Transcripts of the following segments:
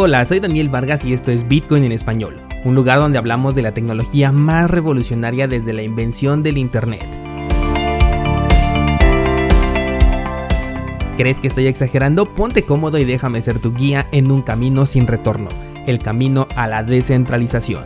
Hola, soy Daniel Vargas y esto es Bitcoin en español, un lugar donde hablamos de la tecnología más revolucionaria desde la invención del Internet. ¿Crees que estoy exagerando? Ponte cómodo y déjame ser tu guía en un camino sin retorno, el camino a la descentralización.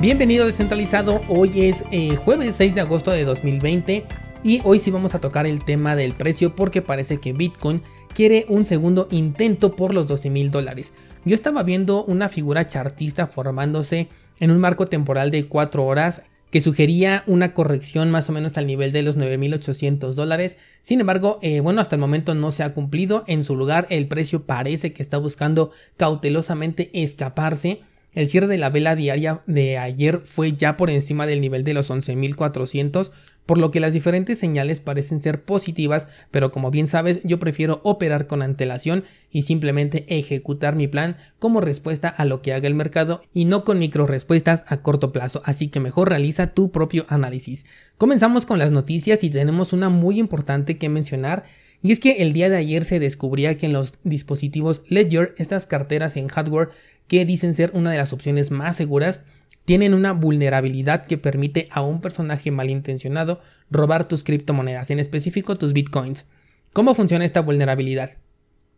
Bienvenido descentralizado, hoy es eh, jueves 6 de agosto de 2020 y hoy sí vamos a tocar el tema del precio porque parece que Bitcoin quiere un segundo intento por los 12 mil dólares. Yo estaba viendo una figura chartista formándose en un marco temporal de 4 horas que sugería una corrección más o menos al nivel de los 9.800 dólares. Sin embargo, eh, bueno, hasta el momento no se ha cumplido. En su lugar, el precio parece que está buscando cautelosamente escaparse. El cierre de la vela diaria de ayer fue ya por encima del nivel de los 11.400, por lo que las diferentes señales parecen ser positivas, pero como bien sabes yo prefiero operar con antelación y simplemente ejecutar mi plan como respuesta a lo que haga el mercado y no con micro respuestas a corto plazo, así que mejor realiza tu propio análisis. Comenzamos con las noticias y tenemos una muy importante que mencionar y es que el día de ayer se descubría que en los dispositivos Ledger, estas carteras en hardware que dicen ser una de las opciones más seguras, tienen una vulnerabilidad que permite a un personaje malintencionado robar tus criptomonedas, en específico tus bitcoins. ¿Cómo funciona esta vulnerabilidad?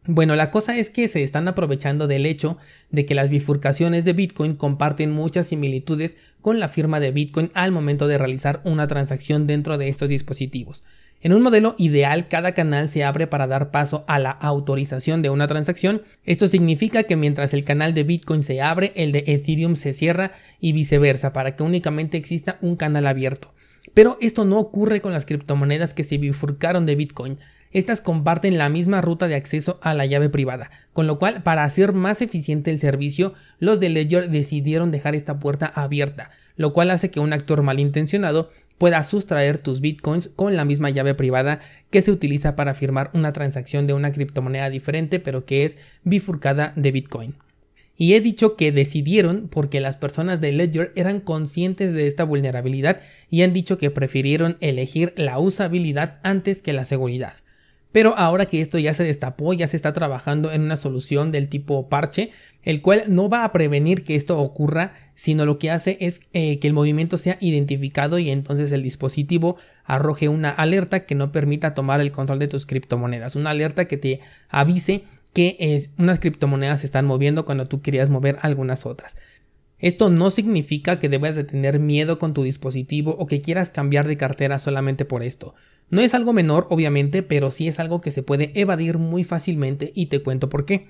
Bueno, la cosa es que se están aprovechando del hecho de que las bifurcaciones de Bitcoin comparten muchas similitudes con la firma de Bitcoin al momento de realizar una transacción dentro de estos dispositivos. En un modelo ideal, cada canal se abre para dar paso a la autorización de una transacción. Esto significa que mientras el canal de Bitcoin se abre, el de Ethereum se cierra y viceversa, para que únicamente exista un canal abierto. Pero esto no ocurre con las criptomonedas que se bifurcaron de Bitcoin. Estas comparten la misma ruta de acceso a la llave privada, con lo cual para hacer más eficiente el servicio, los de Ledger decidieron dejar esta puerta abierta, lo cual hace que un actor malintencionado pueda sustraer tus bitcoins con la misma llave privada que se utiliza para firmar una transacción de una criptomoneda diferente pero que es bifurcada de bitcoin. Y he dicho que decidieron porque las personas de Ledger eran conscientes de esta vulnerabilidad y han dicho que prefirieron elegir la usabilidad antes que la seguridad. Pero ahora que esto ya se destapó, ya se está trabajando en una solución del tipo parche, el cual no va a prevenir que esto ocurra, sino lo que hace es eh, que el movimiento sea identificado y entonces el dispositivo arroje una alerta que no permita tomar el control de tus criptomonedas, una alerta que te avise que unas criptomonedas se están moviendo cuando tú querías mover algunas otras. Esto no significa que debas de tener miedo con tu dispositivo o que quieras cambiar de cartera solamente por esto. No es algo menor, obviamente, pero sí es algo que se puede evadir muy fácilmente y te cuento por qué.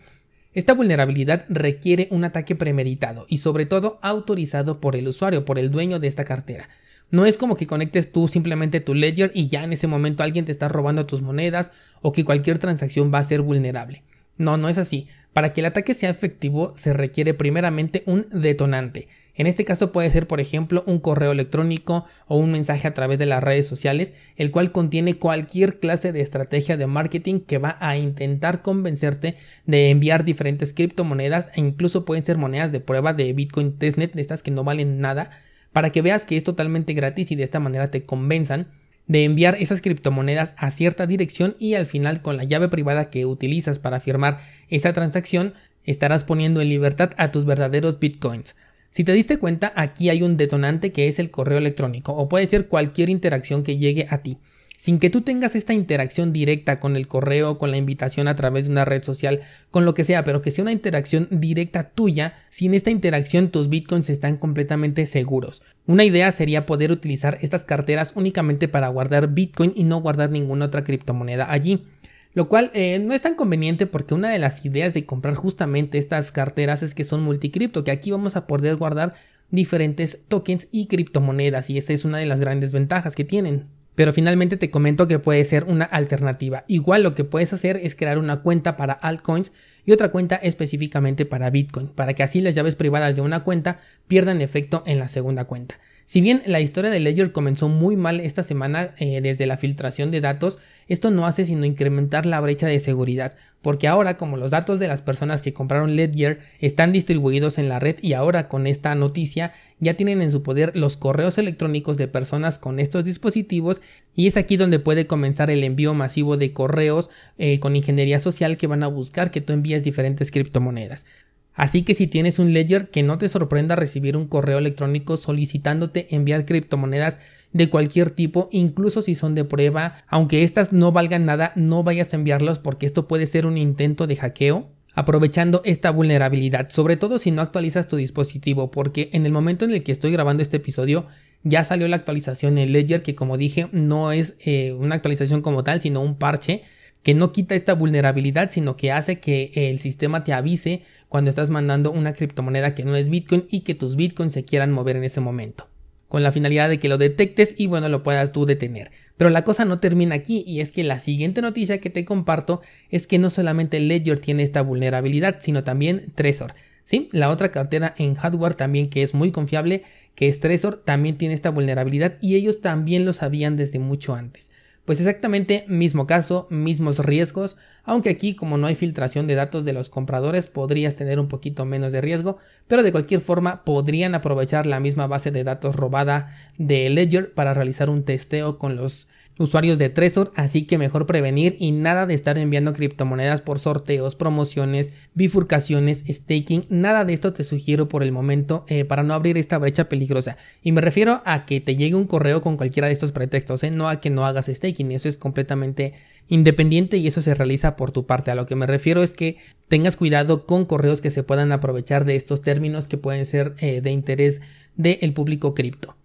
Esta vulnerabilidad requiere un ataque premeditado y sobre todo autorizado por el usuario, por el dueño de esta cartera. No es como que conectes tú simplemente tu ledger y ya en ese momento alguien te está robando tus monedas o que cualquier transacción va a ser vulnerable. No, no es así. Para que el ataque sea efectivo se requiere primeramente un detonante. En este caso puede ser, por ejemplo, un correo electrónico o un mensaje a través de las redes sociales, el cual contiene cualquier clase de estrategia de marketing que va a intentar convencerte de enviar diferentes criptomonedas e incluso pueden ser monedas de prueba de Bitcoin Testnet, de estas que no valen nada, para que veas que es totalmente gratis y de esta manera te convenzan de enviar esas criptomonedas a cierta dirección y al final con la llave privada que utilizas para firmar esa transacción estarás poniendo en libertad a tus verdaderos bitcoins. Si te diste cuenta, aquí hay un detonante que es el correo electrónico o puede ser cualquier interacción que llegue a ti. Sin que tú tengas esta interacción directa con el correo, con la invitación a través de una red social, con lo que sea, pero que sea una interacción directa tuya, sin esta interacción tus bitcoins están completamente seguros. Una idea sería poder utilizar estas carteras únicamente para guardar bitcoin y no guardar ninguna otra criptomoneda allí. Lo cual eh, no es tan conveniente porque una de las ideas de comprar justamente estas carteras es que son multicripto, que aquí vamos a poder guardar diferentes tokens y criptomonedas y esa es una de las grandes ventajas que tienen. Pero finalmente te comento que puede ser una alternativa. Igual lo que puedes hacer es crear una cuenta para altcoins y otra cuenta específicamente para Bitcoin, para que así las llaves privadas de una cuenta pierdan efecto en la segunda cuenta. Si bien la historia de Ledger comenzó muy mal esta semana eh, desde la filtración de datos, esto no hace sino incrementar la brecha de seguridad, porque ahora como los datos de las personas que compraron Ledger están distribuidos en la red y ahora con esta noticia ya tienen en su poder los correos electrónicos de personas con estos dispositivos y es aquí donde puede comenzar el envío masivo de correos eh, con ingeniería social que van a buscar que tú envíes diferentes criptomonedas. Así que si tienes un ledger que no te sorprenda recibir un correo electrónico solicitándote enviar criptomonedas de cualquier tipo, incluso si son de prueba, aunque estas no valgan nada, no vayas a enviarlos porque esto puede ser un intento de hackeo. Aprovechando esta vulnerabilidad, sobre todo si no actualizas tu dispositivo, porque en el momento en el que estoy grabando este episodio ya salió la actualización en Ledger que como dije no es eh, una actualización como tal, sino un parche que no quita esta vulnerabilidad, sino que hace que el sistema te avise cuando estás mandando una criptomoneda que no es Bitcoin y que tus Bitcoins se quieran mover en ese momento con la finalidad de que lo detectes y bueno lo puedas tú detener. Pero la cosa no termina aquí y es que la siguiente noticia que te comparto es que no solamente Ledger tiene esta vulnerabilidad, sino también Trezor. ¿sí? La otra cartera en hardware también que es muy confiable, que es Trezor, también tiene esta vulnerabilidad y ellos también lo sabían desde mucho antes. Pues exactamente mismo caso, mismos riesgos, aunque aquí como no hay filtración de datos de los compradores podrías tener un poquito menos de riesgo, pero de cualquier forma podrían aprovechar la misma base de datos robada de Ledger para realizar un testeo con los usuarios de Trezor, así que mejor prevenir y nada de estar enviando criptomonedas por sorteos, promociones, bifurcaciones, staking, nada de esto te sugiero por el momento eh, para no abrir esta brecha peligrosa. Y me refiero a que te llegue un correo con cualquiera de estos pretextos, ¿eh? no a que no hagas staking, eso es completamente independiente y eso se realiza por tu parte. A lo que me refiero es que tengas cuidado con correos que se puedan aprovechar de estos términos que pueden ser eh, de interés del público cripto.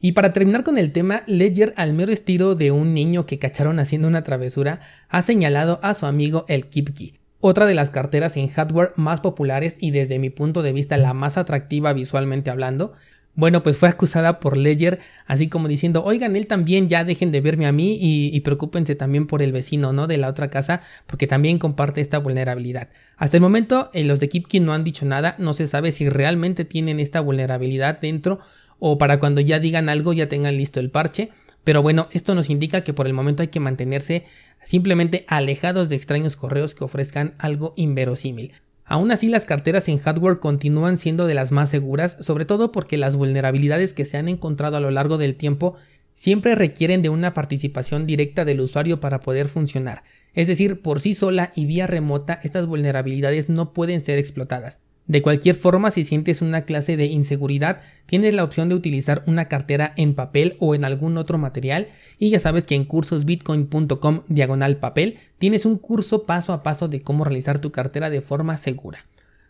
Y para terminar con el tema, Ledger, al mero estilo de un niño que cacharon haciendo una travesura, ha señalado a su amigo el KeepKey, otra de las carteras en hardware más populares y desde mi punto de vista la más atractiva visualmente hablando. Bueno, pues fue acusada por Ledger, así como diciendo, oigan, él también ya dejen de verme a mí y, y, preocúpense también por el vecino, ¿no? De la otra casa, porque también comparte esta vulnerabilidad. Hasta el momento, eh, los de KeepKey no han dicho nada, no se sabe si realmente tienen esta vulnerabilidad dentro o para cuando ya digan algo ya tengan listo el parche. Pero bueno, esto nos indica que por el momento hay que mantenerse simplemente alejados de extraños correos que ofrezcan algo inverosímil. Aún así, las carteras en hardware continúan siendo de las más seguras, sobre todo porque las vulnerabilidades que se han encontrado a lo largo del tiempo siempre requieren de una participación directa del usuario para poder funcionar. Es decir, por sí sola y vía remota, estas vulnerabilidades no pueden ser explotadas. De cualquier forma, si sientes una clase de inseguridad, tienes la opción de utilizar una cartera en papel o en algún otro material y ya sabes que en cursosbitcoin.com diagonal papel tienes un curso paso a paso de cómo realizar tu cartera de forma segura.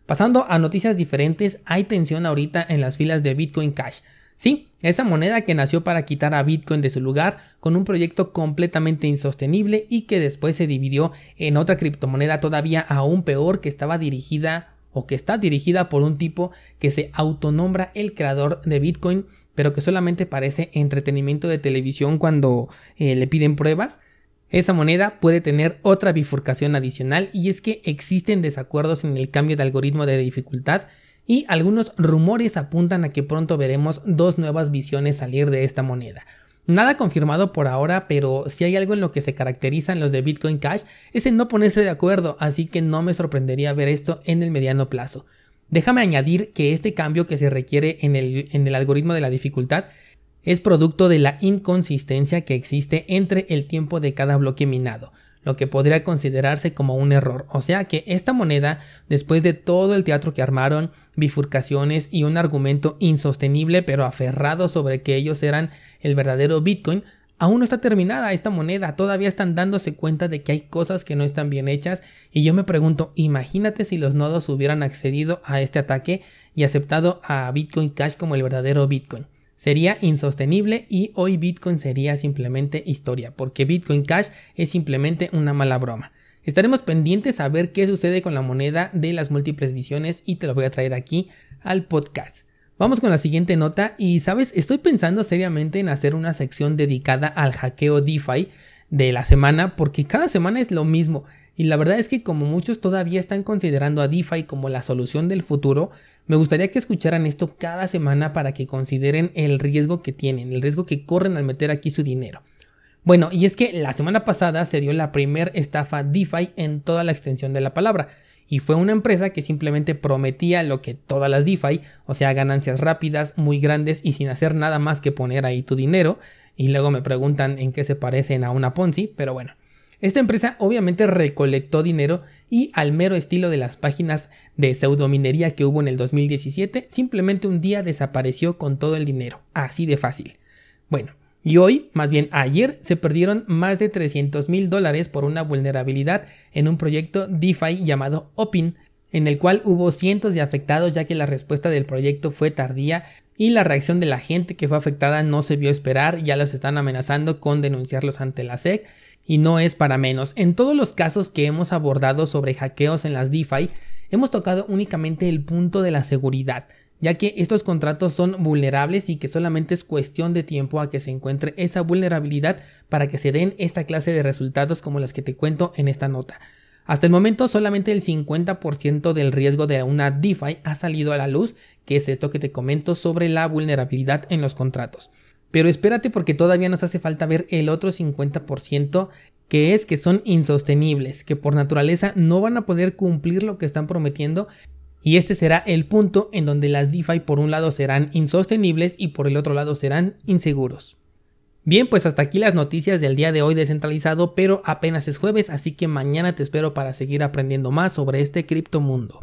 Pasando a noticias diferentes, hay tensión ahorita en las filas de Bitcoin Cash. Sí, esa moneda que nació para quitar a Bitcoin de su lugar con un proyecto completamente insostenible y que después se dividió en otra criptomoneda todavía aún peor que estaba dirigida o que está dirigida por un tipo que se autonombra el creador de Bitcoin, pero que solamente parece entretenimiento de televisión cuando eh, le piden pruebas. Esa moneda puede tener otra bifurcación adicional y es que existen desacuerdos en el cambio de algoritmo de dificultad y algunos rumores apuntan a que pronto veremos dos nuevas visiones salir de esta moneda. Nada confirmado por ahora, pero si hay algo en lo que se caracterizan los de Bitcoin Cash es en no ponerse de acuerdo, así que no me sorprendería ver esto en el mediano plazo. Déjame añadir que este cambio que se requiere en el, en el algoritmo de la dificultad es producto de la inconsistencia que existe entre el tiempo de cada bloque minado lo que podría considerarse como un error. O sea que esta moneda, después de todo el teatro que armaron, bifurcaciones y un argumento insostenible pero aferrado sobre que ellos eran el verdadero Bitcoin, aún no está terminada esta moneda, todavía están dándose cuenta de que hay cosas que no están bien hechas. Y yo me pregunto, imagínate si los nodos hubieran accedido a este ataque y aceptado a Bitcoin Cash como el verdadero Bitcoin sería insostenible y hoy Bitcoin sería simplemente historia, porque Bitcoin Cash es simplemente una mala broma. Estaremos pendientes a ver qué sucede con la moneda de las múltiples visiones y te lo voy a traer aquí al podcast. Vamos con la siguiente nota y sabes, estoy pensando seriamente en hacer una sección dedicada al hackeo DeFi de la semana porque cada semana es lo mismo y la verdad es que como muchos todavía están considerando a DeFi como la solución del futuro, me gustaría que escucharan esto cada semana para que consideren el riesgo que tienen, el riesgo que corren al meter aquí su dinero. Bueno, y es que la semana pasada se dio la primer estafa DeFi en toda la extensión de la palabra, y fue una empresa que simplemente prometía lo que todas las DeFi, o sea, ganancias rápidas, muy grandes y sin hacer nada más que poner ahí tu dinero, y luego me preguntan en qué se parecen a una Ponzi, pero bueno. Esta empresa obviamente recolectó dinero y al mero estilo de las páginas de pseudominería que hubo en el 2017, simplemente un día desapareció con todo el dinero, así de fácil. Bueno, y hoy, más bien ayer, se perdieron más de 300 mil dólares por una vulnerabilidad en un proyecto DeFi llamado Opin, en el cual hubo cientos de afectados ya que la respuesta del proyecto fue tardía y la reacción de la gente que fue afectada no se vio esperar, ya los están amenazando con denunciarlos ante la SEC y no es para menos. En todos los casos que hemos abordado sobre hackeos en las DeFi, hemos tocado únicamente el punto de la seguridad, ya que estos contratos son vulnerables y que solamente es cuestión de tiempo a que se encuentre esa vulnerabilidad para que se den esta clase de resultados como las que te cuento en esta nota. Hasta el momento solamente el 50% del riesgo de una DeFi ha salido a la luz, que es esto que te comento sobre la vulnerabilidad en los contratos. Pero espérate porque todavía nos hace falta ver el otro 50% que es que son insostenibles, que por naturaleza no van a poder cumplir lo que están prometiendo y este será el punto en donde las DeFi por un lado serán insostenibles y por el otro lado serán inseguros. Bien, pues hasta aquí las noticias del día de hoy descentralizado, pero apenas es jueves, así que mañana te espero para seguir aprendiendo más sobre este criptomundo.